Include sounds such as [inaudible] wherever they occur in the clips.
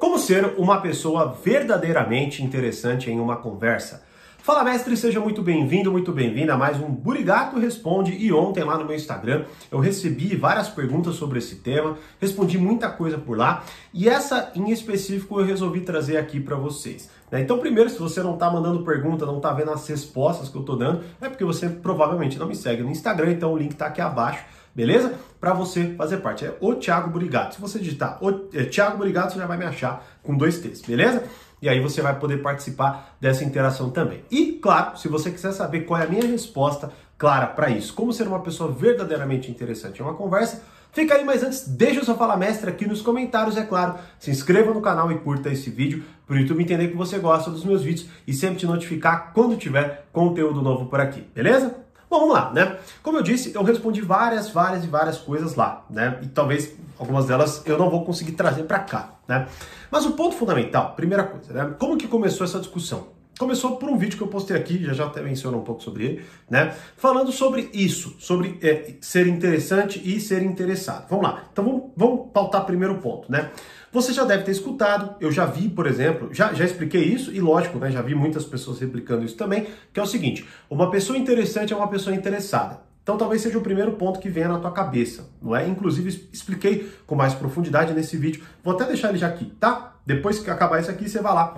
Como ser uma pessoa verdadeiramente interessante em uma conversa? Fala mestre, seja muito bem-vindo, muito bem-vinda a mais um Burigato Responde. E ontem lá no meu Instagram eu recebi várias perguntas sobre esse tema, respondi muita coisa por lá e essa em específico eu resolvi trazer aqui para vocês. Né? Então, primeiro, se você não está mandando pergunta, não está vendo as respostas que eu estou dando, é porque você provavelmente não me segue no Instagram, então o link está aqui abaixo beleza? Para você fazer parte. É o Thiago Burigato. Se você digitar o é, Thiago Burigato, você já vai me achar com dois T's, beleza? E aí você vai poder participar dessa interação também. E, claro, se você quiser saber qual é a minha resposta clara para isso, como ser uma pessoa verdadeiramente interessante em uma conversa, Fica aí, mas antes, deixa o seu Fala Mestre aqui nos comentários, é claro. Se inscreva no canal e curta esse vídeo para o YouTube entender que você gosta dos meus vídeos e sempre te notificar quando tiver conteúdo novo por aqui, beleza? Bom, vamos lá, né? Como eu disse, eu respondi várias, várias e várias coisas lá, né? E talvez algumas delas eu não vou conseguir trazer para cá, né? Mas o ponto fundamental, primeira coisa, né? Como que começou essa discussão? Começou por um vídeo que eu postei aqui, já já até menciono um pouco sobre ele, né? Falando sobre isso, sobre é, ser interessante e ser interessado. Vamos lá, então vamos, vamos pautar primeiro ponto, né? Você já deve ter escutado, eu já vi, por exemplo, já, já expliquei isso, e lógico, né, já vi muitas pessoas replicando isso também, que é o seguinte: uma pessoa interessante é uma pessoa interessada. Então talvez seja o primeiro ponto que venha na tua cabeça, não é? Inclusive expliquei com mais profundidade nesse vídeo. Vou até deixar ele já aqui, tá? Depois que acabar isso aqui, você vai lá,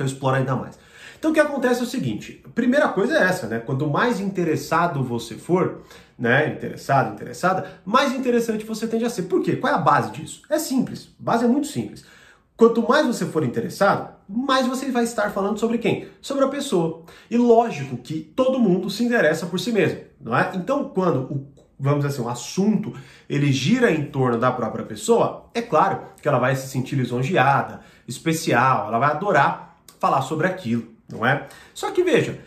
eu exploro ainda mais. Então o que acontece é o seguinte: primeira coisa é essa, né? Quanto mais interessado você for, né? Interessado, interessada, mais interessante você tende a ser. Por quê? Qual é a base disso? É simples. A base é muito simples. Quanto mais você for interessado, mais você vai estar falando sobre quem? Sobre a pessoa. E lógico que todo mundo se interessa por si mesmo, não é? Então, quando o vamos dizer assim, o assunto ele gira em torno da própria pessoa, é claro que ela vai se sentir lisonjeada, especial, ela vai adorar falar sobre aquilo, não é? Só que veja,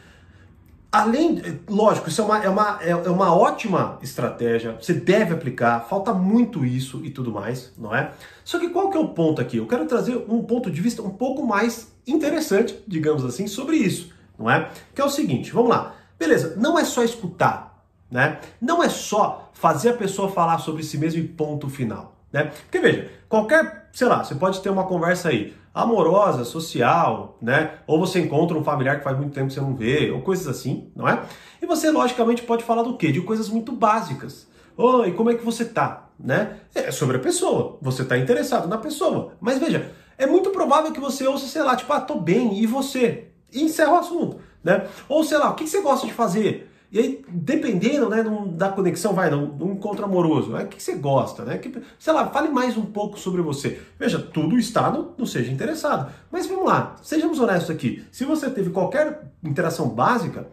Além, lógico, isso é uma, é, uma, é, é uma ótima estratégia, você deve aplicar, falta muito isso e tudo mais, não é? Só que qual que é o ponto aqui? Eu quero trazer um ponto de vista um pouco mais interessante, digamos assim, sobre isso, não é? Que é o seguinte, vamos lá. Beleza, não é só escutar, né? Não é só fazer a pessoa falar sobre si mesmo e ponto final, né? Porque veja, qualquer, sei lá, você pode ter uma conversa aí, amorosa, social, né? Ou você encontra um familiar que faz muito tempo que você não vê, ou coisas assim, não é? E você, logicamente, pode falar do quê? De coisas muito básicas. Oi, como é que você tá? Né? É sobre a pessoa. Você está interessado na pessoa. Mas veja, é muito provável que você ouça, sei lá, tipo, ah, tô bem, e você? E encerra o assunto, né? Ou sei lá, o que você gosta de fazer? E aí, dependendo né, da conexão, vai, num, num encontro amoroso, é o que você gosta, né? Que, sei lá, fale mais um pouco sobre você. Veja, tudo está no, no Seja Interessado. Mas vamos lá, sejamos honestos aqui. Se você teve qualquer interação básica,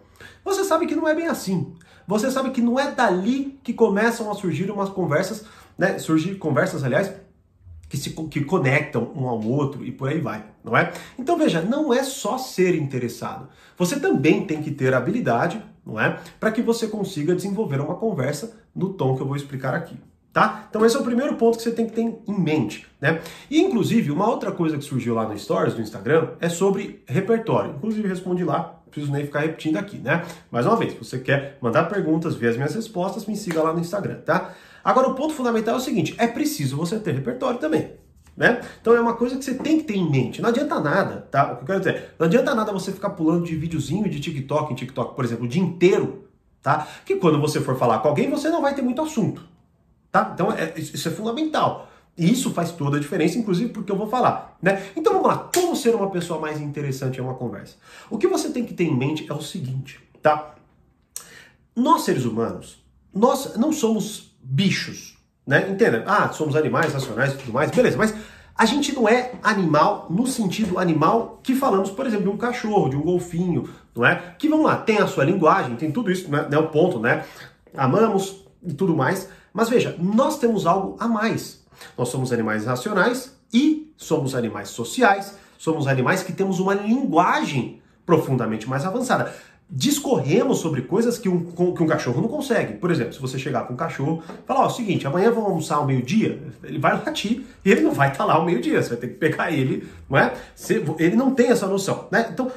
você sabe que não é bem assim. Você sabe que não é dali que começam a surgir umas conversas, né? Surgir conversas, aliás, que se que conectam um ao outro e por aí vai, não é? Então veja, não é só ser interessado. Você também tem que ter habilidade não é? Para que você consiga desenvolver uma conversa no tom que eu vou explicar aqui. Tá? Então esse é o primeiro ponto que você tem que ter em mente, né? E inclusive, uma outra coisa que surgiu lá no Stories do Instagram é sobre repertório. Inclusive respondi lá, não preciso nem ficar repetindo aqui, né? Mais uma vez, se você quer mandar perguntas, ver as minhas respostas, me siga lá no Instagram, tá? Agora o ponto fundamental é o seguinte, é preciso você ter repertório também. Né? Então é uma coisa que você tem que ter em mente. Não adianta nada, tá? O que eu quero dizer, não adianta nada você ficar pulando de videozinho de TikTok em TikTok, por exemplo, o dia inteiro, tá? Que quando você for falar com alguém, você não vai ter muito assunto, tá? Então é, isso é fundamental. E isso faz toda a diferença, inclusive porque eu vou falar, né? Então vamos lá, como ser uma pessoa mais interessante em uma conversa? O que você tem que ter em mente é o seguinte, tá? Nós seres humanos, nós não somos bichos, né? Entenda? Ah, somos animais racionais e tudo mais, beleza, mas a gente não é animal no sentido animal que falamos, por exemplo, de um cachorro, de um golfinho, não é? Que vamos lá, tem a sua linguagem, tem tudo isso, né? É o ponto, né? Amamos e tudo mais. Mas veja, nós temos algo a mais. Nós somos animais racionais e somos animais sociais, somos animais que temos uma linguagem profundamente mais avançada discorremos sobre coisas que um, que um cachorro não consegue. Por exemplo, se você chegar com um cachorro e falar, ó, oh, seguinte, amanhã vamos almoçar ao meio-dia, ele vai latir e ele não vai estar lá ao meio-dia, você vai ter que pegar ele, não é? Ele não tem essa noção, né? Então,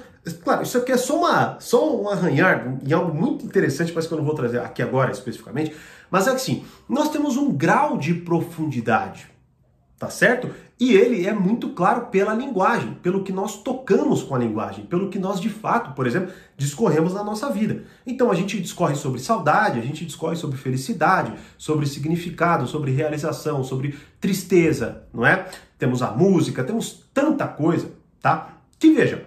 claro, isso aqui é só, uma, só um arranhar em algo muito interessante, mas que eu não vou trazer aqui agora especificamente, mas é assim, nós temos um grau de profundidade, tá certo? E ele é muito claro pela linguagem, pelo que nós tocamos com a linguagem, pelo que nós de fato, por exemplo, discorremos na nossa vida. Então a gente discorre sobre saudade, a gente discorre sobre felicidade, sobre significado, sobre realização, sobre tristeza, não é? Temos a música, temos tanta coisa, tá? Que veja,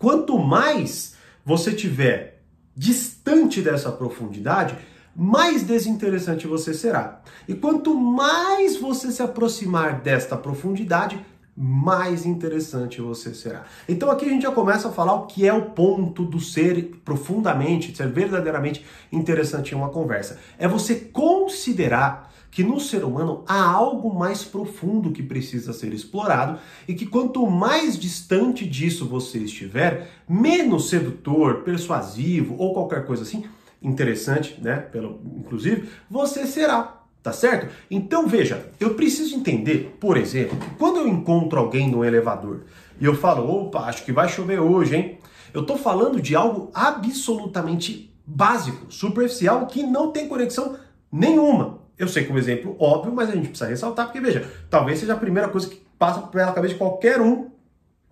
quanto mais você tiver distante dessa profundidade, mais desinteressante você será. E quanto mais você se aproximar desta profundidade, mais interessante você será. Então aqui a gente já começa a falar o que é o ponto do ser profundamente, de ser verdadeiramente interessante em uma conversa. É você considerar que no ser humano há algo mais profundo que precisa ser explorado e que quanto mais distante disso você estiver, menos sedutor, persuasivo ou qualquer coisa assim, interessante, né? Pelo, inclusive, você será. Tá certo? Então veja, eu preciso entender, por exemplo, quando eu encontro alguém no elevador e eu falo, opa, acho que vai chover hoje, hein? Eu tô falando de algo absolutamente básico, superficial, que não tem conexão nenhuma. Eu sei que é um exemplo óbvio, mas a gente precisa ressaltar, porque veja, talvez seja a primeira coisa que passa pela cabeça de qualquer um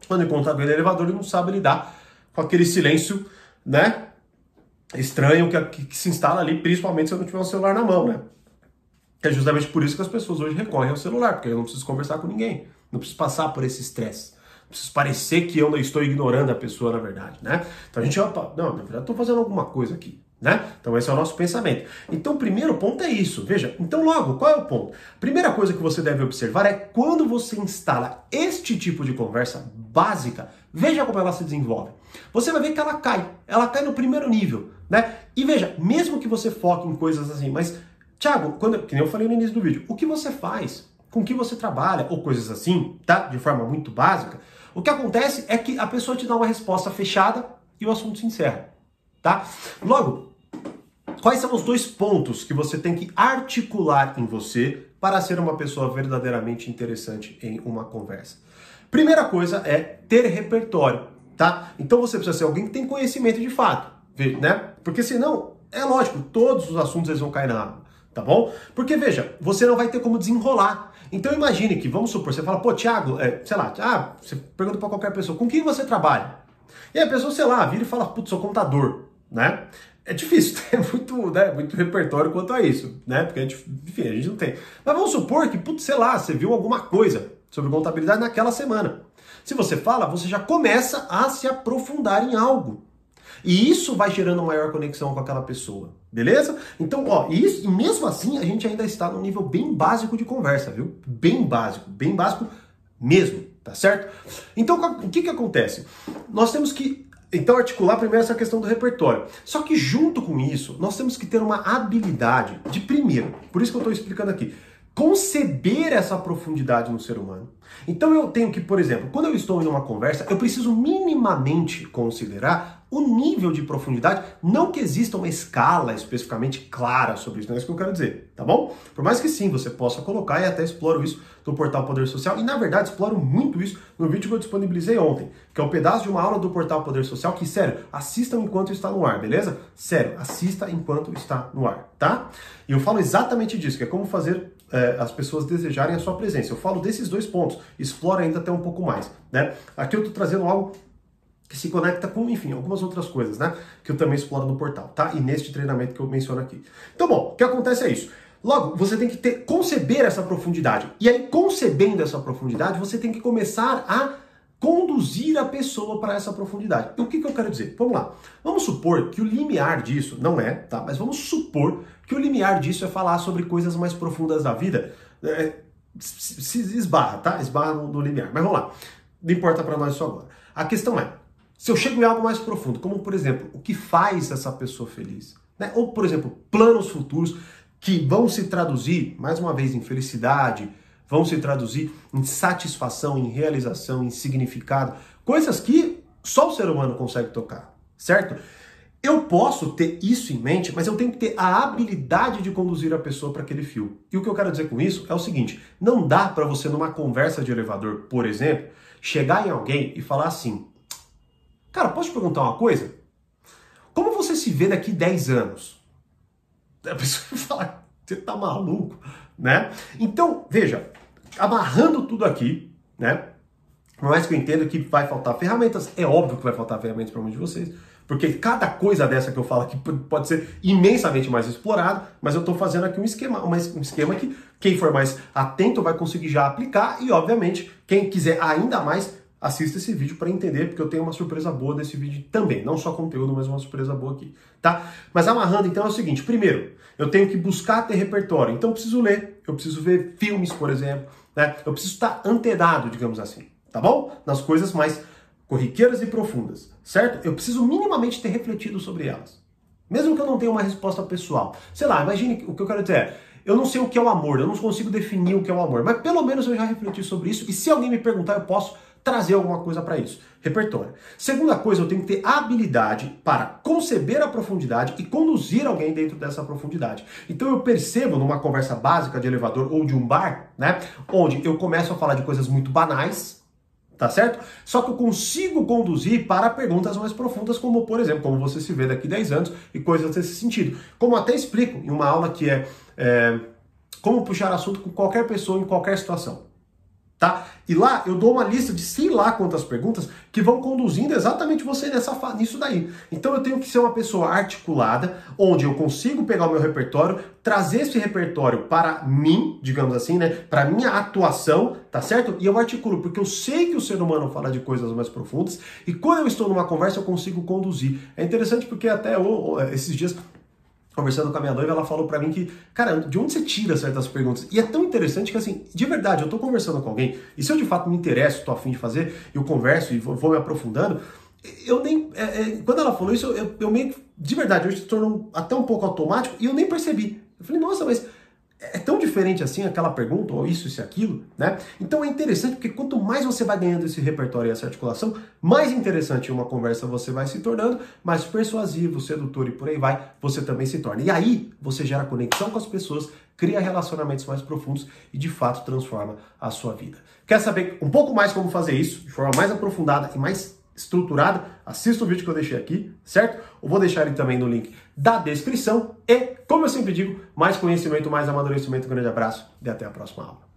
quando encontra alguém no elevador e não sabe lidar com aquele silêncio, né? estranho que, que, se instala ali, principalmente se eu não tiver um celular na mão, né? É justamente por isso que as pessoas hoje recorrem ao celular, porque eu não preciso conversar com ninguém, não preciso passar por esse estresse. Preciso parecer que eu não estou ignorando a pessoa, na verdade, né? Então a gente, opa, não, na verdade, estou fazendo alguma coisa aqui, né? Então esse é o nosso pensamento. Então o primeiro ponto é isso, veja. Então logo, qual é o ponto? Primeira coisa que você deve observar é quando você instala este tipo de conversa básica, veja como ela se desenvolve. Você vai ver que ela cai, ela cai no primeiro nível. Né? E veja, mesmo que você foque em coisas assim, mas, Thiago, quando, que nem eu falei no início do vídeo, o que você faz, com que você trabalha, ou coisas assim, tá? De forma muito básica, o que acontece é que a pessoa te dá uma resposta fechada e o assunto se encerra, tá? Logo, quais são os dois pontos que você tem que articular em você para ser uma pessoa verdadeiramente interessante em uma conversa? Primeira coisa é ter repertório, tá? Então você precisa ser alguém que tem conhecimento de fato né? Porque senão, é lógico, todos os assuntos eles vão cair na água, tá bom? Porque veja, você não vai ter como desenrolar. Então imagine que, vamos supor, você fala, pô, Thiago, é, sei lá, ah, você pergunta para qualquer pessoa, com quem você trabalha? E a pessoa, sei lá, vira e fala, putz, sou contador, né? É difícil [laughs] ter muito, né, muito repertório quanto a isso, né? Porque, a gente, enfim, a gente não tem. Mas vamos supor que, putz, sei lá, você viu alguma coisa sobre contabilidade naquela semana. Se você fala, você já começa a se aprofundar em algo. E isso vai gerando maior conexão com aquela pessoa, beleza? Então, ó, isso, e mesmo assim a gente ainda está num nível bem básico de conversa, viu? Bem básico, bem básico mesmo, tá certo? Então, o que que acontece? Nós temos que então, articular primeiro essa questão do repertório. Só que junto com isso, nós temos que ter uma habilidade de primeiro, por isso que eu estou explicando aqui, conceber essa profundidade no ser humano. Então eu tenho que, por exemplo, quando eu estou em uma conversa, eu preciso minimamente considerar o nível de profundidade, não que exista uma escala especificamente clara sobre isso, não é isso que eu quero dizer, tá bom? Por mais que sim, você possa colocar e até exploro isso no portal Poder Social, e na verdade exploro muito isso no vídeo que eu disponibilizei ontem, que é um pedaço de uma aula do portal Poder Social que, sério, assistam enquanto está no ar, beleza? Sério, assista enquanto está no ar, tá? E eu falo exatamente disso, que é como fazer é, as pessoas desejarem a sua presença. Eu falo desses dois pontos, explora ainda até um pouco mais, né? Aqui eu tô trazendo algo que se conecta com, enfim, algumas outras coisas, né? Que eu também exploro no portal, tá? E neste treinamento que eu menciono aqui. Então, bom, o que acontece é isso. Logo, você tem que ter, conceber essa profundidade. E aí, concebendo essa profundidade, você tem que começar a conduzir a pessoa para essa profundidade. E o que, que eu quero dizer? Vamos lá. Vamos supor que o limiar disso, não é, tá? Mas vamos supor que o limiar disso é falar sobre coisas mais profundas da vida. É, se esbarra, tá? Esbarra no, no limiar. Mas vamos lá. Não importa para nós isso agora. A questão é, se eu chego em algo mais profundo, como por exemplo, o que faz essa pessoa feliz? Né? Ou, por exemplo, planos futuros que vão se traduzir, mais uma vez, em felicidade, vão se traduzir em satisfação, em realização, em significado, coisas que só o ser humano consegue tocar, certo? Eu posso ter isso em mente, mas eu tenho que ter a habilidade de conduzir a pessoa para aquele fio. E o que eu quero dizer com isso é o seguinte: não dá para você, numa conversa de elevador, por exemplo, chegar em alguém e falar assim: Cara, posso te perguntar uma coisa? Como você se vê daqui 10 anos? A pessoa [laughs] vai falar, você tá maluco, né? Então, veja, amarrando tudo aqui, né? Por mais que eu entenda que vai faltar ferramentas, é óbvio que vai faltar ferramentas para muitos de vocês, porque cada coisa dessa que eu falo aqui pode ser imensamente mais explorado, mas eu estou fazendo aqui um esquema, um esquema que quem for mais atento vai conseguir já aplicar e, obviamente, quem quiser ainda mais, assista esse vídeo para entender, porque eu tenho uma surpresa boa nesse vídeo também, não só conteúdo, mas uma surpresa boa aqui, tá? Mas amarrando, então, é o seguinte, primeiro, eu tenho que buscar ter repertório, então eu preciso ler, eu preciso ver filmes, por exemplo, né? Eu preciso estar antenado, digamos assim tá bom? Nas coisas mais corriqueiras e profundas, certo? Eu preciso minimamente ter refletido sobre elas. Mesmo que eu não tenha uma resposta pessoal. Sei lá, imagine o que eu quero dizer é, eu não sei o que é o amor, eu não consigo definir o que é o amor, mas pelo menos eu já refleti sobre isso e se alguém me perguntar, eu posso trazer alguma coisa para isso. Repertório. Segunda coisa, eu tenho que ter habilidade para conceber a profundidade e conduzir alguém dentro dessa profundidade. Então eu percebo numa conversa básica de elevador ou de um bar, né, onde eu começo a falar de coisas muito banais, tá certo? Só que eu consigo conduzir para perguntas mais profundas, como por exemplo, como você se vê daqui 10 anos e coisas desse sentido. Como até explico em uma aula que é, é como puxar assunto com qualquer pessoa em qualquer situação tá? E lá eu dou uma lista de sei lá quantas perguntas que vão conduzindo exatamente você nessa nisso daí. Então eu tenho que ser uma pessoa articulada, onde eu consigo pegar o meu repertório, trazer esse repertório para mim, digamos assim, né, para minha atuação, tá certo? E eu articulo porque eu sei que o ser humano fala de coisas mais profundas e quando eu estou numa conversa eu consigo conduzir. É interessante porque até esses dias conversando com a minha noiva, ela falou para mim que, cara, de onde você tira certas perguntas? E é tão interessante que, assim, de verdade, eu tô conversando com alguém, e se eu de fato me interesso, tô afim de fazer, eu converso e vou, me aprofundando, eu nem. É, é, quando ela falou isso, eu, eu meio de verdade, hoje se tornou até um pouco automático e eu nem percebi. Eu falei, nossa, mas é tão diferente assim aquela pergunta, ou isso, isso e aquilo, né? Então é interessante porque quanto mais você vai ganhando esse repertório e essa articulação, mais interessante uma conversa você vai se tornando, mais persuasivo, sedutor e por aí vai, você também se torna. E aí você gera conexão com as pessoas, cria relacionamentos mais profundos e de fato transforma a sua vida. Quer saber um pouco mais como fazer isso de forma mais aprofundada e mais estruturado, assista o vídeo que eu deixei aqui, certo? Eu vou deixar ele também no link da descrição. E, como eu sempre digo, mais conhecimento, mais amadurecimento. Um grande abraço e até a próxima aula.